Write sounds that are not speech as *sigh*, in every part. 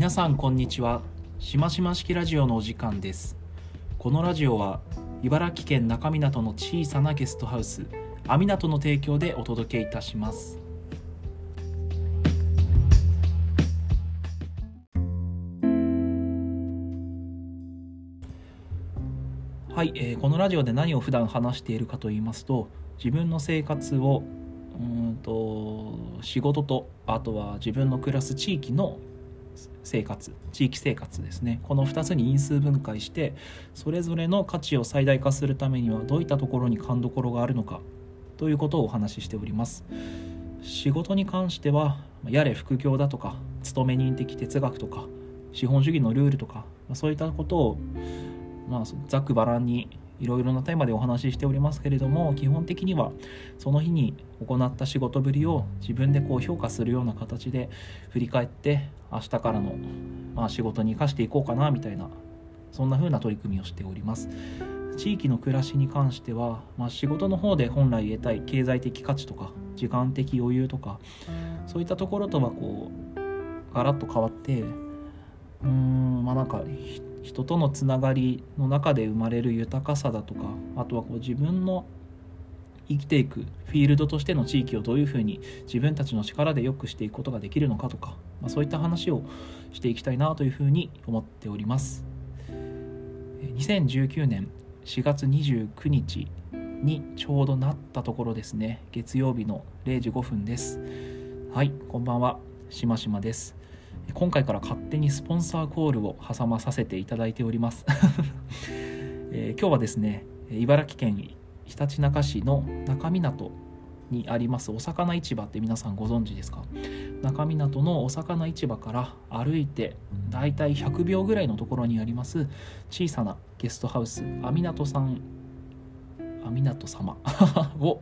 皆さんこんにちは。しましま式ラジオのお時間です。このラジオは茨城県中港の小さなゲストハウスアミナトの提供でお届けいたします。はい、えー、このラジオで何を普段話しているかと言いますと自分の生活をうんと仕事とあとは自分の暮らす地域の生活地域生活ですね。この2つに因数分解してそれぞれの価値を最大化するためにはどういったところに勘どころがあるのかということをお話ししております。仕事に関してはやれ副業だとか勤め人的哲学とか資本主義のルールとかそういったことをまあざっくばらんにいろいろなテーマでお話ししておりますけれども基本的にはその日に行った仕事ぶりを自分でこう評価するような形で振り返って明日からの、まあ、仕事に生かしていこうかなみたいなそんな風な取り組みをしております。地域の暮らしに関しては、まあ、仕事の方で本来得たい経済的価値とか時間的余裕とかそういったところとはこうガラッと変わってうーんまあなんか人とのつながりの中で生まれる豊かさだとかあとはこう自分の生きていくフィールドとしての地域をどういうふうに自分たちの力で良くしていくことができるのかとか、まあ、そういった話をしていきたいなというふうに思っております。2019年4月29日にちょうどなったところですね。月曜日の0時5分です。はいこんばんは。しましまです。今回から勝手にスポンサーコールを挟まさせていただいております、*laughs* えー、今日はですね茨城県ひたちなか市の中港にありますお魚市場って皆さんご存知ですか？中港のお魚市場から歩いてだいたい100秒ぐらいのところにあります小さなゲストハウスアミナトさんアミナト様 *laughs* を、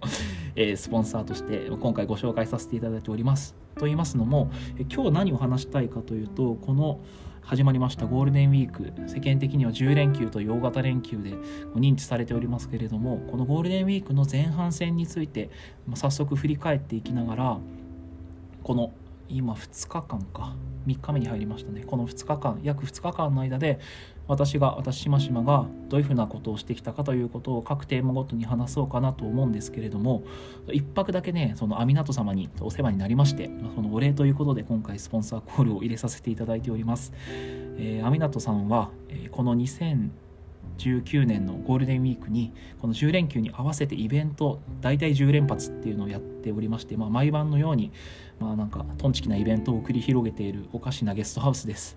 えー、スポンサーとして今回ご紹介させていただいております。と言いますのも今日何を話したいかというとこの始まりましたゴールデンウィーク世間的には10連休と大型連休で認知されておりますけれどもこのゴールデンウィークの前半戦について早速振り返っていきながらこの今2日間か3日目に入りましたね。この2日間約2日間の間で私が私しましまがどういうふうなことをしてきたかということを各テーマごとに話そうかなと思うんですけれども一泊だけねそのアミナト様にお世話になりましてそのお礼ということで今回スポンサーコールを入れさせていただいております、えー、アミナトさんは、え、この2000 2019年のゴールデンウィークにこの10連休に合わせてイベント大体10連発っていうのをやっておりまして、まあ、毎晩のようにまあなんかトンチキなイベントを繰り広げているおかしなゲストハウスです。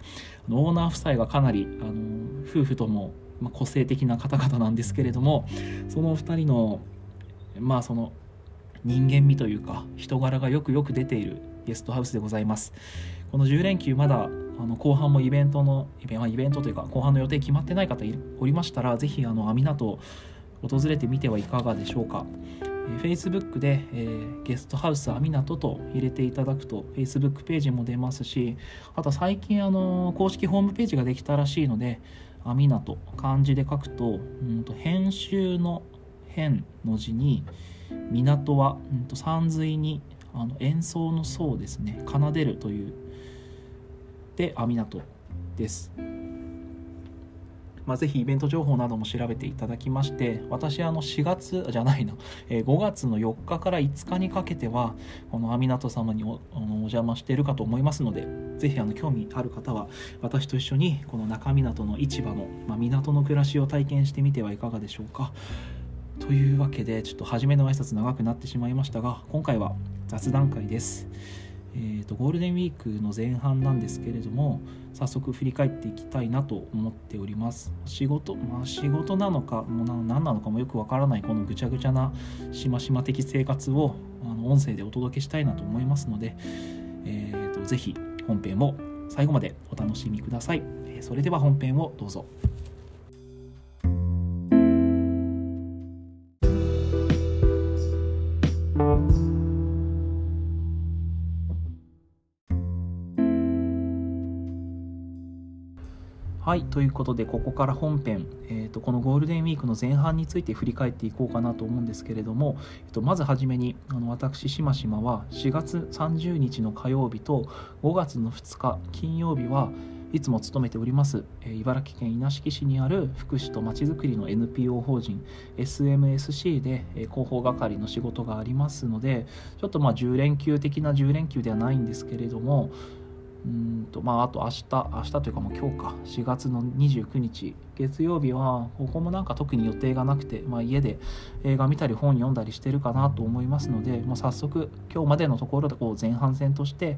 オーナー夫妻がかなりあの夫婦とも個性的な方々なんですけれどもそのお2人のまあその人間味というか人柄がよくよく出ているゲストハウスでございます。この10連休まだあの後半もイベントのイベイベントというか後半の予定決まってない方おりましたらぜひあのアミナト訪れてみてはいかがでしょうか。え Facebook で、えー、ゲストハウスアミナトと入れていただくと Facebook ページも出ますしあと最近あの公式ホームページができたらしいのでアミナト漢字で書くと,、うんと編集の編の字に港は、うんと、山水にあの演奏の奏ですね。奏でるというでアミナトです。まあ、ぜひイベント情報なども調べていただきまして私あの4月じゃないな、えー、5月の4日から5日にかけてはこのアミナト様におお邪魔しているかと思いますのでぜひあの興味ある方は私と一緒にこの中港の市場の、まあ、港の暮らしを体験してみてはいかがでしょうか。というわけでちょっと初めの挨拶長くなってしまいましたが今回は雑談会です。えーと、ゴールデンウィークの前半なんですけれども早速振り返っていきたいなと思っております。仕事まあ仕事なのかもう何なのかもよくわからないこのぐちゃぐちゃなしましま的生活をあの音声でお届けしたいなと思いますので、えーと、とぜひ本編も最後までお楽しみください。えそれでは本編をどうぞ。はいということでここから本編、えーと、このゴールデンウィークの前半について振り返っていこうかなと思うんですけれども、えーと、まずはじめにあの私しましまは4月30日の火曜日と5月の2日金曜日はいつも勤めております、えー、茨城県稲敷市にある福祉とまちづくりの NPO 法人 SMSC で、えー、広報係の仕事がありますのでちょっとまあ10連休的な10連休ではないんですけれどもうんとまああと明日明日というかもう今日か4月の29日月曜日はここもなんか特に予定がなくて、まあ、家で映画見たり本読んだりしてるかなと思いますのでもう早速今日までのところでこう前半戦として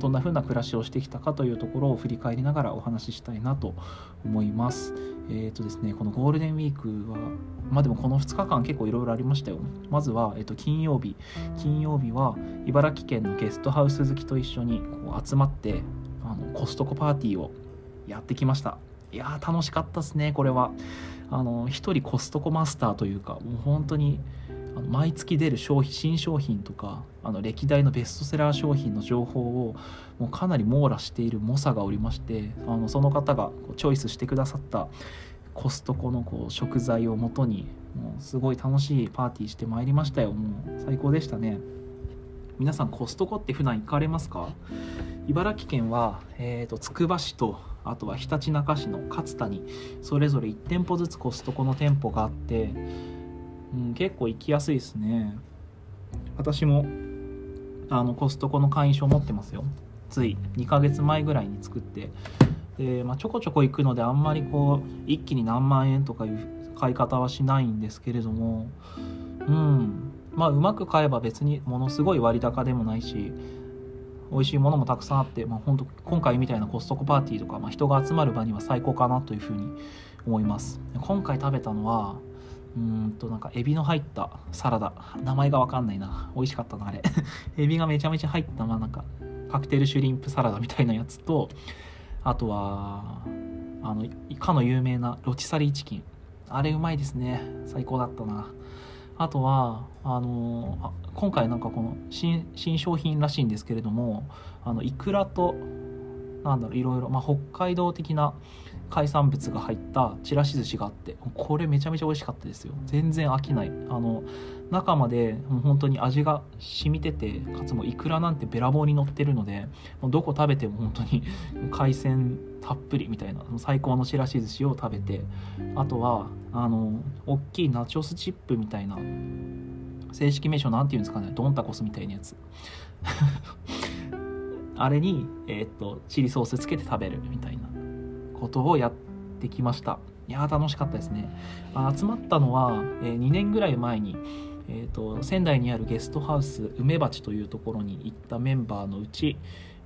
どんな風な暮らしをしてきたかというところを振り返りながらお話ししたいなと思います。えっ、ー、とですねこのゴールデンウィークはまあでもこの2日間結構いろいろありましたよ。まずは、えー、と金曜日。金曜日は茨城県のゲストハウス好きと一緒にこう集まってあのコストコパーティーをやってきました。いやー楽しかったですねこれは。あの1人コストコマスターというかもう本当に毎月出る商品新商品とかあの歴代のベストセラー商品の情報をもうかなり網羅している猛者がおりましてあのその方がチョイスしてくださったコストコのこう食材をもとにもうすごい楽しいパーティーしてまいりましたよ。もう最高でしたね。皆さんコストコって普段行かれますか？茨城県は、えーと、つくば市とあとはひたちなか市の勝田にそれぞれ1店舗ずつコストコの店舗があって、うん、結構行きやすいですね。私もあのコストコの会員証持ってますよ。つい2ヶ月前ぐらいに作ってで、まあ、ちょこちょこ行くのであんまりこう一気に何万円とかいう買い方はしないんですけれどもうん。まあうまく買えば別にものすごい割高でもないし美味しいものもたくさんあって、まあ、本当今回みたいなコストコパーティーとか、まあ、人が集まる場には最高かなというふうに思います。今回食べたのはうんとなんかエビの入ったサラダ。名前が分かんないな。美味しかったなあれ。*laughs* エビがめちゃめちゃ入ったまあなんかカクテルシュリンプサラダみたいなやつとあとはあのかの有名なロティサリーチキン。あれうまいですね。最高だったな。あとはあの今回なんかこの新新商品らしいんですけれどもあのイクラとなんだろういろいろ、まあ、北海道的な海産物が入ったちらし寿司があってこれめちゃめちゃ美味しかったですよ。全然飽きない。あの中までもう本当に味が染みててかつもイクラなんてべらぼうに乗ってるのでもうどこ食べても本当に *laughs* 海鮮たっぷりみたいな最高のちらし寿司を食べてあとはあの大きいナチョスチップみたいな正式名称なんて言うんですかねドンタコスみたいなやつ。*laughs* あれに、えー、っとチリソースつけて食べるみたいな。ことをやってきました。いや楽しかったですね。集まったのは、えー、2年ぐらい前に、えーと、仙台にあるゲストハウス梅鉢というところに行ったメンバーのうち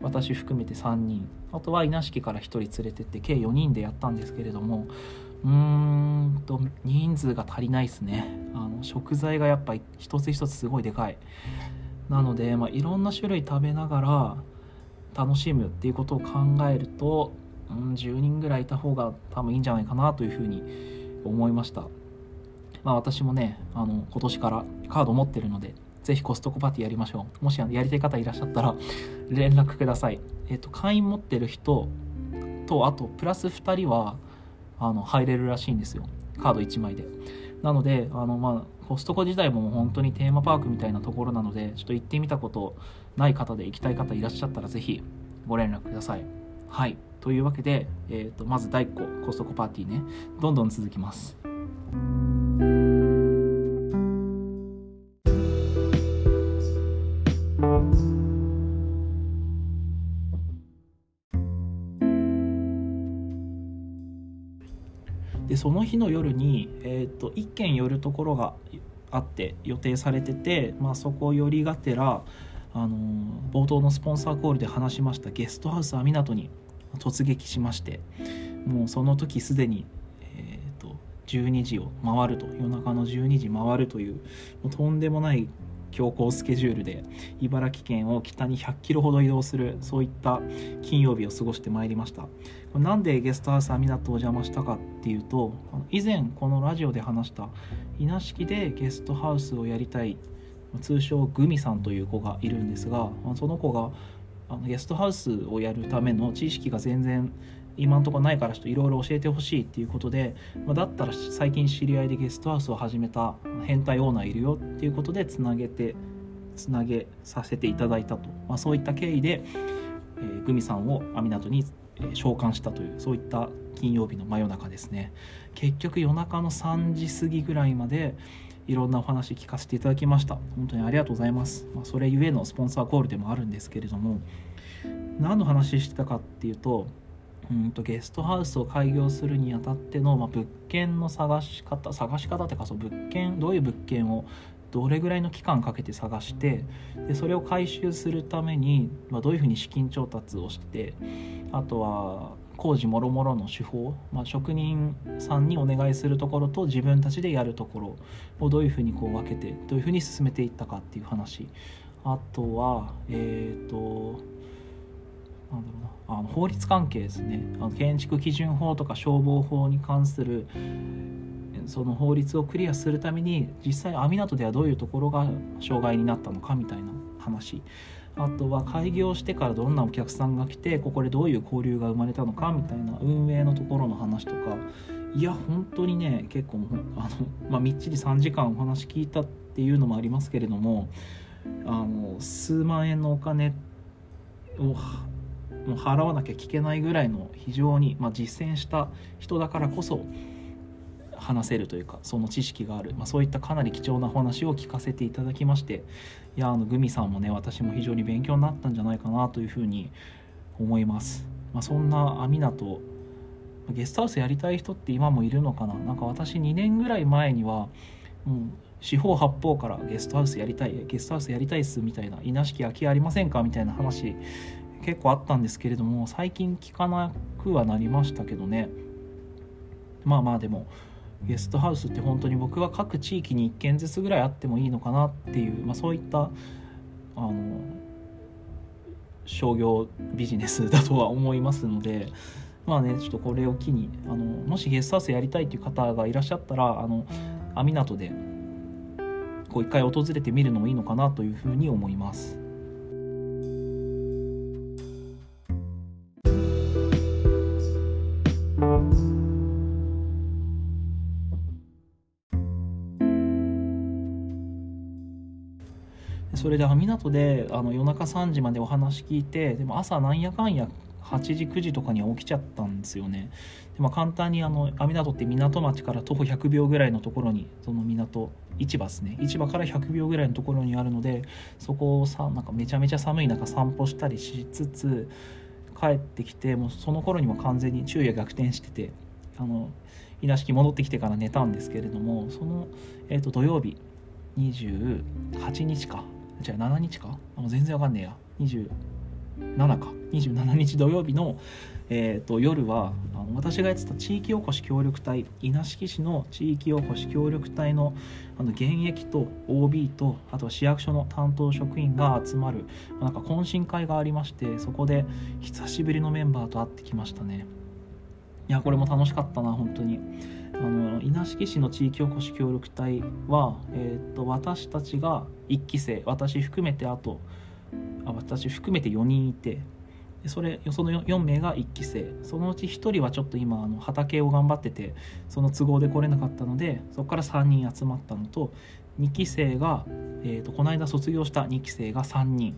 私含めて3人あとは稲敷から1人連れてって計4人でやったんですけれどもうーんと人数が足りないですね。あの食材がやっぱ一つ一つすごいでかい。なので、まあ、いろんな種類食べながら楽しむっていうことを考えると、うん、10人ぐらいいた方が多分いいんじゃないかなというふうに思いました。まあ、私もねあの今年からカード持ってるのでぜひコストコパーティーやりましょうもしやりたい方いらっしゃったら連絡くださいえっ、と会員持ってる人とあとプラス2人はあの入れるらしいんですよカード1枚でなのであのまあコストコ自体も本当にテーマパークみたいなところなのでちょっと行ってみたことない方で行きたい方いらっしゃったらぜひご連絡ください。はい。というわけで、えーと、まず第1個コストコパーティーねどんどん続きます。でその日の夜に、えーと、と1軒寄るところがあって予定されてて、まあ、そこ寄りがてらあの冒頭のスポンサーコールで話しましたゲストハウスアミナトに突撃しましてもうその時すでに、えーと、12時を回ると夜中の12時回るというもうとんでもない強行スケジュールで茨城県を北に100キロほど移動するそういった金曜日を過ごしてまいりました。なんでゲストハウスアミナトを邪魔したかっていうと以前このラジオで話した稲敷でゲストハウスをやりたい通称グミさんという子がいるんですがその子があのゲストハウスをやるための知識が全然今んとこないからちょっといろいろ教えてほしいっていうことで、まあ、だったら最近知り合いでゲストハウスを始めた変態オーナーいるよっていうことでつなげてつなげさせていただいたと、まあ、そういった経緯で、えー、グミさんを網湊に、召喚したというそういった金曜日の真夜中ですね。結局夜中の3時過ぎぐらいまでいろんなお話聞かせていただきました。本当にありがとうございます、まあ、それゆえのスポンサーコールでもあるんですけれども何の話してたかっていうとうんとゲストハウスを開業するにあたっての、まあ、物件の探し方探し方ってかその物件どういう物件をどれぐらいの期間かけて探してでそれを回収するために、まあ、どういうふうに資金調達をしてあとは工事もろもろの手法、まあ、職人さんにお願いするところと自分たちでやるところをどういうふうにこう分けてどういうふうに進めていったかっていう話。あとはえっ、ー、となんだろうなあの法律関係ですね。あの建築基準法とか消防法に関するその法律をクリアするために実際網湊ではどういうところが障害になったのかみたいな話。あとは開業してからどんなお客さんが来てここでどういう交流が生まれたのかみたいな運営のところの話とか。いや本当にね結構あの、まあ、みっちり3時間お話聞いたっていうのもありますけれどもあの数万円のお金を払わなきゃ聞けないぐらいの非常に、まあ、実践した人だからこそ話せるというかその知識がある、まあ、そういったかなり貴重なお話を聞かせていただきましていやあのグミさんもね私も非常に勉強になったんじゃないかなというふうに思います、まあ、そんな網とゲストハウスやりたい人って今もいるのかな？なんか私2年ぐらい前にはもう四方八方からゲストハウスやりたいゲストハウスやりたいっすみたいな稲敷空きありませんか？みたいな話結構あったんですけれども最近聞かなくはなりましたけどね。まあまあでもゲストハウスって本当に僕は各地域に1軒ずつぐらいあってもいいのかなっていう、まあ、そういったあの商業ビジネスだとは思いますのでまあねちょっとこれを機にあのもしゲストハウスやりたいっていう方がいらっしゃったらあの網湊でこう一回訪れてみるのもいいのかなというふうに思います。それであの夜中3時までお話聞いてでも朝なんやかんや8時9時とかには起きちゃったんですよね。で、まあ、簡単にあの網湊って港町から徒歩100秒ぐらいのところにその港市場ですね。市場から100秒ぐらいのところにあるのでそこをさなんかめちゃめちゃ寒い中散歩したりしつつ帰ってきてもうその頃にも完全に昼夜逆転しててあの稲敷戻ってきてから寝たんですけれどもその、えー、と土曜日28日か。じゃあ7日か？もう全然わかんねえや。27か。27日土曜日の、えーと、夜はあの私がやってた地域おこし協力隊稲敷市の地域おこし協力隊のあの現役と OB とあとは市役所の担当職員が集まるなんか懇親会がありましてそこで久しぶりのメンバーと会ってきましたね。いやこれも楽しかったな本当に。あの稲敷市の地域おこし協力隊は、えーと、私たちが1期生私含めてあとあ私含めて4人いてそれその 4, 名が1期生。そのうち1人はちょっと今あの畑を頑張っててその都合で来れなかったのでそこから3人集まったのと2期生が、えーと、この間卒業した2期生が3人。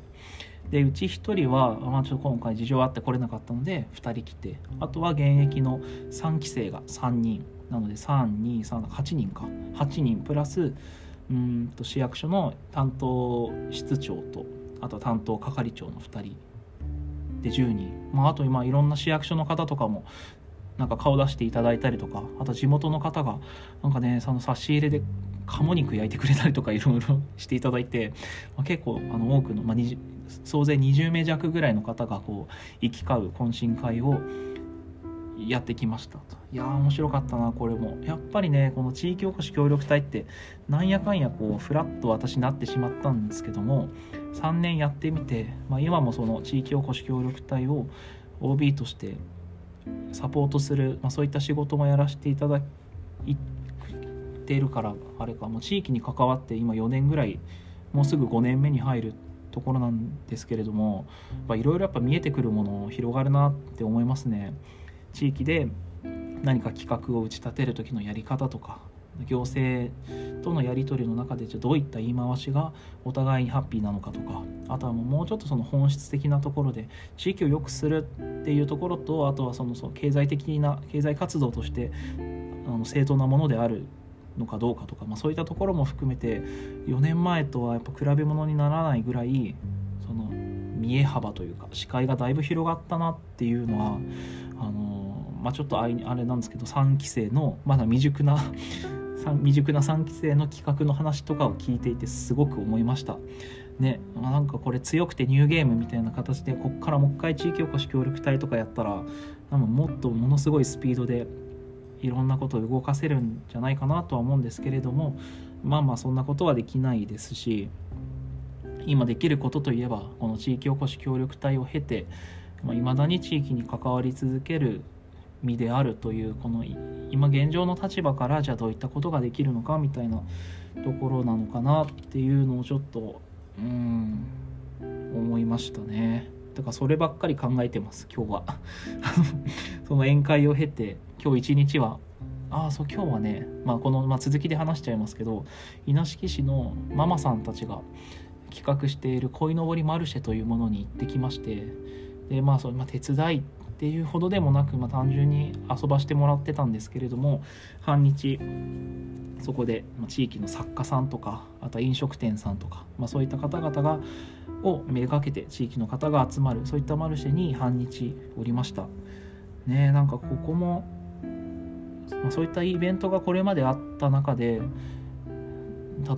でうち1人は、まあ、ちょっと今回事情あって来れなかったので2人来てあとは現役の3期生が3人。なので3238人か。8人プラスうんと市役所の担当室長とあと担当係長の2人。で10人、まあ、あと今いろんな市役所の方とかもなんか顔出していただいたりとかあと地元の方がなんかねその差し入れで鴨肉焼いてくれたりとかいろいろ *laughs* していただいて、まあ、結構あの多くの、まあ、総勢20名弱ぐらいの方がこう行き交う懇親会をやってきましたといやー面白かったなこれもやっぱりねこの地域おこし協力隊ってなんやかんやこうフラッと私なってしまったんですけども3年やってみて、まあ、今もその地域おこし協力隊を OB としてサポートする、まあ、そういった仕事もやらせていただいているからあれかもう地域に関わって今4年ぐらいもうすぐ5年目に入るところなんですけれどもいろいろやっぱ見えてくるもの広がるなって思いますね。地域で何か企画を打ち立てる時のやり方とか行政とのやり取りの中でじゃどういった言い回しがお互いにハッピーなのかとかあとはもうちょっとその本質的なところで地域を良くするっていうところとあとはそのその経済的な経済活動としてあの正当なものであるのかどうかとか、まあ、そういったところも含めて4年前とはやっぱ比べ物にならないぐらいその見え幅というか視界がだいぶ広がったなっていうのはあの、まあ、ちょっとあれなんですけど3期生のまだ未熟な *laughs* 未熟な3期生の企画の話とかを聞いていてすごく思いました。ね、なんかこれ強くてニューゲームみたいな形でこっからもう一回地域おこし協力隊とかやったら多分もっとものすごいスピードでいろんなことを動かせるんじゃないかなとは思うんですけれどもまあまあそんなことはできないですし今できることといえばこの地域おこし協力隊を経ていまあ、未だに地域に関わり続ける身であるというこの今現状の立場からじゃあどういったことができるのかみたいなところなのかなっていうのをちょっとうん思いましたね。だからそればっかり考えてます今日は *laughs* その宴会を経て今日一日はああそう今日はね、まあ、この、まあ、続きで話しちゃいますけど稲敷市のママさんたちが企画している鯉のぼりマルシェというものに行ってきましてでまあそれ、まあ、手伝いっていうほどでもなく、まあ、単純に遊ばしてもらってたんですけれども半日そこで地域の作家さんとかあとは飲食店さんとか、まあ、そういった方々がをめがけて地域の方が集まるそういったマルシェに半日おりました。ねなんかここも、まあ、そういったイベントがこれまであった中で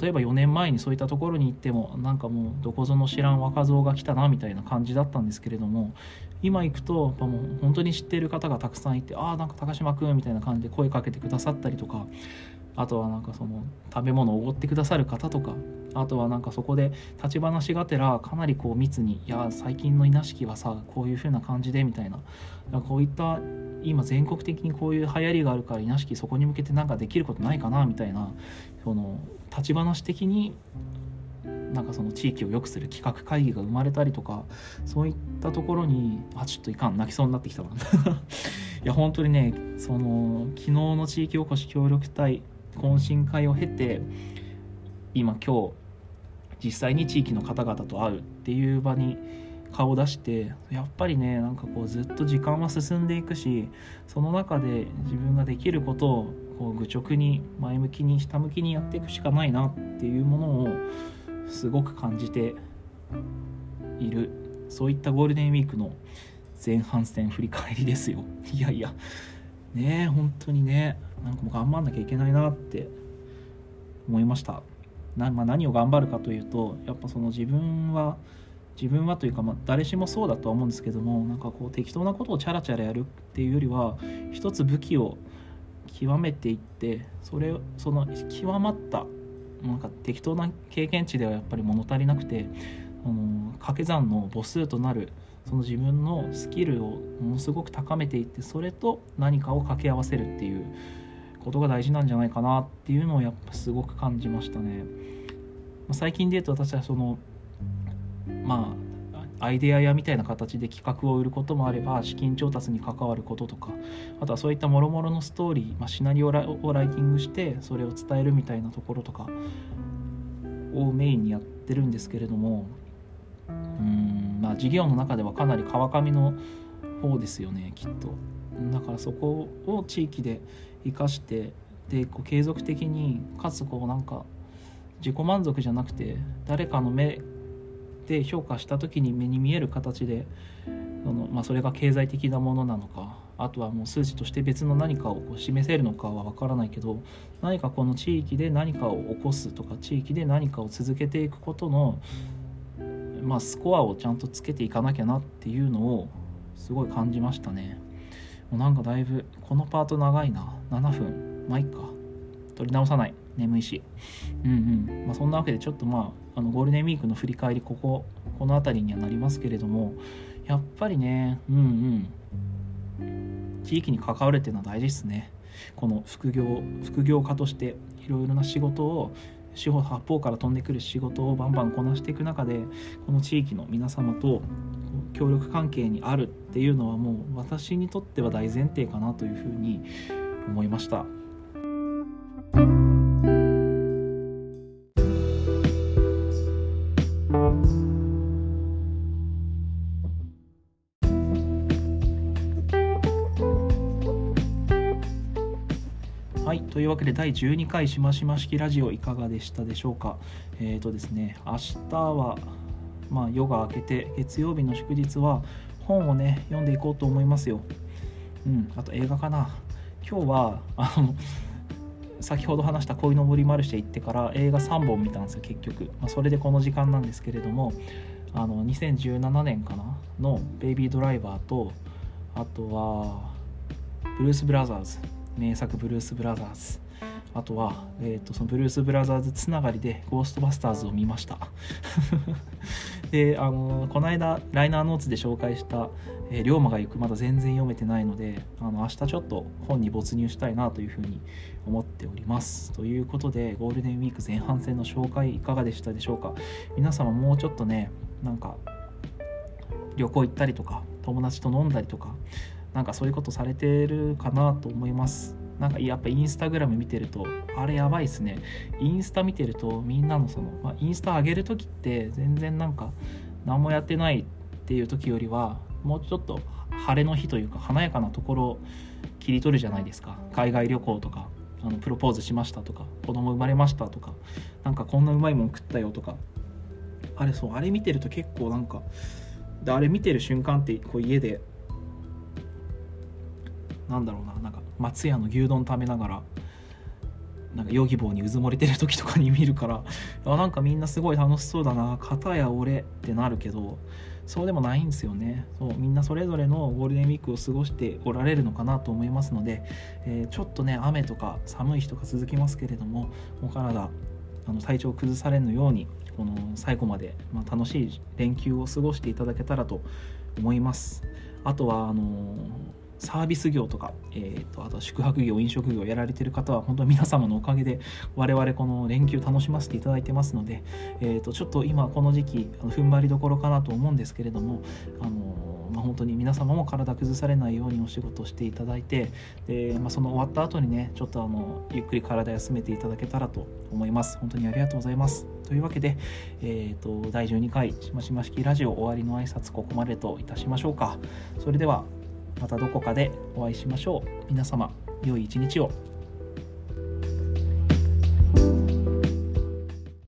例えば4年前にそういったところに行ってもなんかもうどこぞの知らん若造が来たなみたいな感じだったんですけれども今行くともう本当に知っている方がたくさんいて「ああんか高島君」みたいな感じで声かけてくださったりとかあとはなんかその食べ物をおごってくださる方とかあとはなんかそこで立ち話がてらかなりこう密に「いや最近の稲敷はさこういう風な感じで」みたいなこういった今全国的にこういう流行りがあるから稲敷そこに向けて何かできることないかなみたいなその立ち話的になんかその地域を良くする企画会議が生まれたりとかそういったところにあちょっといかん泣きそうになってきたわ。*laughs* いや本当にねその昨日の地域おこし協力隊懇親会を経て今今日実際に地域の方々と会うっていう場に顔を出してやっぱりねなんかこうずっと時間は進んでいくしその中で自分ができることをこう愚直に前向きに下向きにやっていくしかないなっていうものをすごく感じている。そういったゴールデンウィークの前半戦振り返りですよ。*laughs* いやいや。ねえ本当にね。なんかもう頑張んなきゃいけないなって思いました。な、まあ、何を頑張るかというとやっぱその自分は自分はというか、まあ、誰しもそうだとは思うんですけどもなんかこう適当なことをチャラチャラやるっていうよりは一つ武器を極めていってそれその極まったなんか適当な経験値ではやっぱり物足りなくてあの掛け算の母数となるその自分のスキルをものすごく高めていってそれと何かを掛け合わせるっていうことが大事なんじゃないかなっていうのをやっぱすごく感じましたね。最近で言うと私はそのアイデア屋みたいな形で企画を売ることもあれば資金調達に関わることとかあとはそういったもろもろのストーリー、まあ、シナリオをライティングしてそれを伝えるみたいなところとかをメインにやってるんですけれどもうんまあ事業の中ではかなり川上の方ですよねきっと。だからそこを地域で生かしてでこう継続的にかつこうなんか自己満足じゃなくて誰かの目で評価した時に目に見える形であの、まあ、それが経済的なものなのかあとはもう数値として別の何かをこう示せるのかは分からないけど何かこの地域で何かを起こすとか地域で何かを続けていくことの、まあ、スコアをちゃんとつけていかなきゃなっていうのをすごい感じましたね。もうなんかだいぶこのパート長いな。7分。まあいっか。取り直さない。眠いし。うんうん。まあそんなわけでちょっとまああのゴールデンウィークの振り返りこここの辺りにはなりますけれどもやっぱりねうんうん。地域に関わるっていうのは大事ですね。この副業副業家としていろいろな仕事を四方八方から飛んでくる仕事をバンバンこなしていく中でこの地域の皆様と協力関係にあるっていうのはもう私にとっては大前提かなというふうに思いました。というわけで第12回しましま式ラジオいかがでしたでしょうか？えっ、ー、とですね、明日はまあ夜が明けて月曜日の祝日は本をね読んでいこうと思いますよ。うん、あと映画かな。今日はあの先ほど話した「恋の森マルシェ」行ってから映画3本見たんですよ結局、まあ、それでこの時間なんですけれどもあの2017年かな？の「ベイビードライバーと」あとは「ブルース・ブラザーズ」名作ブルース・ブラザーズ。あとは、えーと、そのブルース・ブラザーズつながりでゴーストバスターズを見ました。*laughs* であのこの間ライナーノーツで紹介した「えー、龍馬が行く」まだ全然読めてないのであの明日ちょっと本に没入したいなというふうに思っております。ということでゴールデンウィーク前半戦の紹介いかがでしたでしょうか？皆様もうちょっとねなんか旅行行ったりとか友達と飲んだりとかなんかそういうことされてるかなと思います。なんかやっぱインスタグラム見てるとあれやばいっすね。インスタ見てるとみんなのその、まあ、インスタ上げる時って全然なんか何もやってないっていう時よりはもうちょっと晴れの日というか華やかなところを切り取るじゃないですか。海外旅行とかあのプロポーズしましたとか子供生まれましたとかなんかこんなうまいもん食ったよとか。あれそうあれ見てると結構なんかであれ見てる瞬間ってこう家でなんだろうななんか松屋の牛丼食べながらなんかヨギボーにうずもれてる時とかに見るから *laughs* あなんかみんなすごい楽しそうだな片や俺ってなるけどそうでもないんですよね。そうみんなそれぞれのゴールデンウィークを過ごしておられるのかなと思いますので、えー、ちょっとね雨とか寒い日とか続きますけれどもお体あの体調を崩されぬようにこの最後まで、まあ、楽しい連休を過ごしていただけたらと思います。あとはあのーサービス業とか、えーと、あと宿泊業飲食業やられてる方は本当に皆様のおかげで我々この連休楽しませていただいてますので、えーと、ちょっと今この時期踏ん張りどころかなと思うんですけれどもあの、まあ、本当に皆様も体崩されないようにお仕事していただいてで、まあ、その終わった後にねちょっとあのゆっくり体休めていただけたらと思います。本当にありがとうございます。というわけで、えーと、と第12回しましま式ラジオ終わりの挨拶ここまでといたしましょうか。それではまたどこかでお会いしましょう。皆様良い一日を。